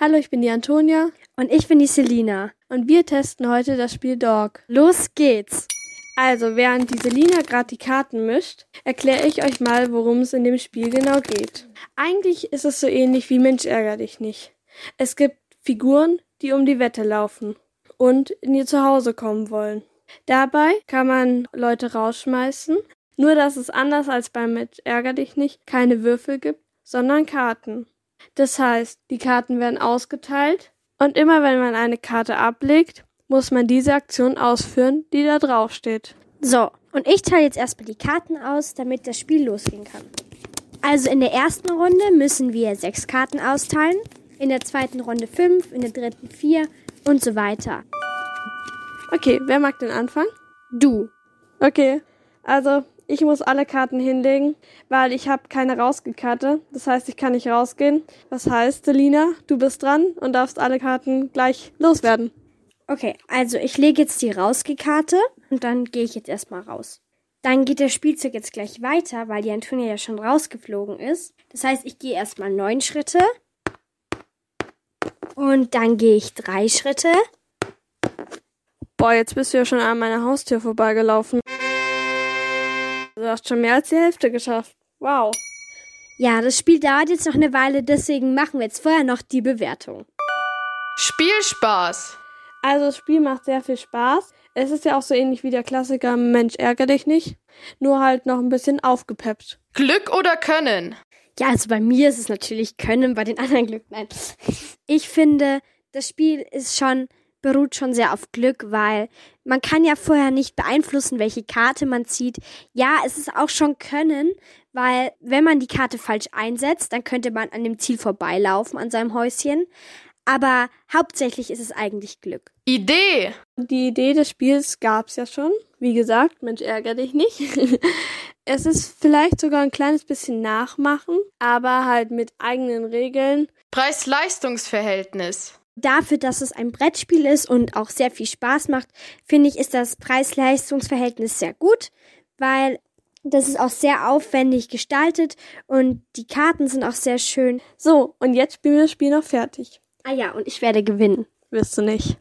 Hallo, ich bin die Antonia. Und ich bin die Selina. Und wir testen heute das Spiel Dog. Los geht's! Also, während die Selina gerade die Karten mischt, erkläre ich euch mal, worum es in dem Spiel genau geht. Eigentlich ist es so ähnlich wie Mensch ärger dich nicht. Es gibt Figuren, die um die Wette laufen und in ihr Zuhause kommen wollen. Dabei kann man Leute rausschmeißen, nur dass es anders als beim Mensch ärger dich nicht keine Würfel gibt, sondern Karten. Das heißt, die Karten werden ausgeteilt und immer wenn man eine Karte ablegt, muss man diese Aktion ausführen, die da drauf steht. So, und ich teile jetzt erstmal die Karten aus, damit das Spiel losgehen kann. Also in der ersten Runde müssen wir sechs Karten austeilen, in der zweiten Runde fünf, in der dritten vier und so weiter. Okay, wer mag den Anfang? Du. Okay, also ich muss alle Karten hinlegen, weil ich habe keine Rausgekarte. Das heißt, ich kann nicht rausgehen. Das heißt, Selina, du bist dran und darfst alle Karten gleich loswerden. Okay, also ich lege jetzt die Rausgekarte und dann gehe ich jetzt erstmal raus. Dann geht der Spielzug jetzt gleich weiter, weil die Antonia ja schon rausgeflogen ist. Das heißt, ich gehe erstmal neun Schritte. Und dann gehe ich drei Schritte. Boah, jetzt bist du ja schon an meiner Haustür vorbeigelaufen. Du hast schon mehr als die Hälfte geschafft. Wow. Ja, das Spiel dauert jetzt noch eine Weile, deswegen machen wir jetzt vorher noch die Bewertung. Spielspaß. Also das Spiel macht sehr viel Spaß. Es ist ja auch so ähnlich wie der Klassiker Mensch ärger dich nicht, nur halt noch ein bisschen aufgepeppt. Glück oder Können? Ja, also bei mir ist es natürlich Können, bei den anderen Glück nein. Ich finde, das Spiel ist schon beruht schon sehr auf Glück, weil man kann ja vorher nicht beeinflussen, welche Karte man zieht. Ja, es ist auch schon Können, weil wenn man die Karte falsch einsetzt, dann könnte man an dem Ziel vorbeilaufen, an seinem Häuschen. Aber hauptsächlich ist es eigentlich Glück. Idee! Die Idee des Spiels gab's ja schon. Wie gesagt, Mensch, ärger dich nicht. es ist vielleicht sogar ein kleines bisschen nachmachen, aber halt mit eigenen Regeln. Preis-Leistungs-Verhältnis. Dafür, dass es ein Brettspiel ist und auch sehr viel Spaß macht, finde ich, ist das Preis-Leistungs-Verhältnis sehr gut, weil das ist auch sehr aufwendig gestaltet und die Karten sind auch sehr schön. So, und jetzt spielen wir das Spiel noch fertig. Ah ja, und ich werde gewinnen. Wirst du nicht.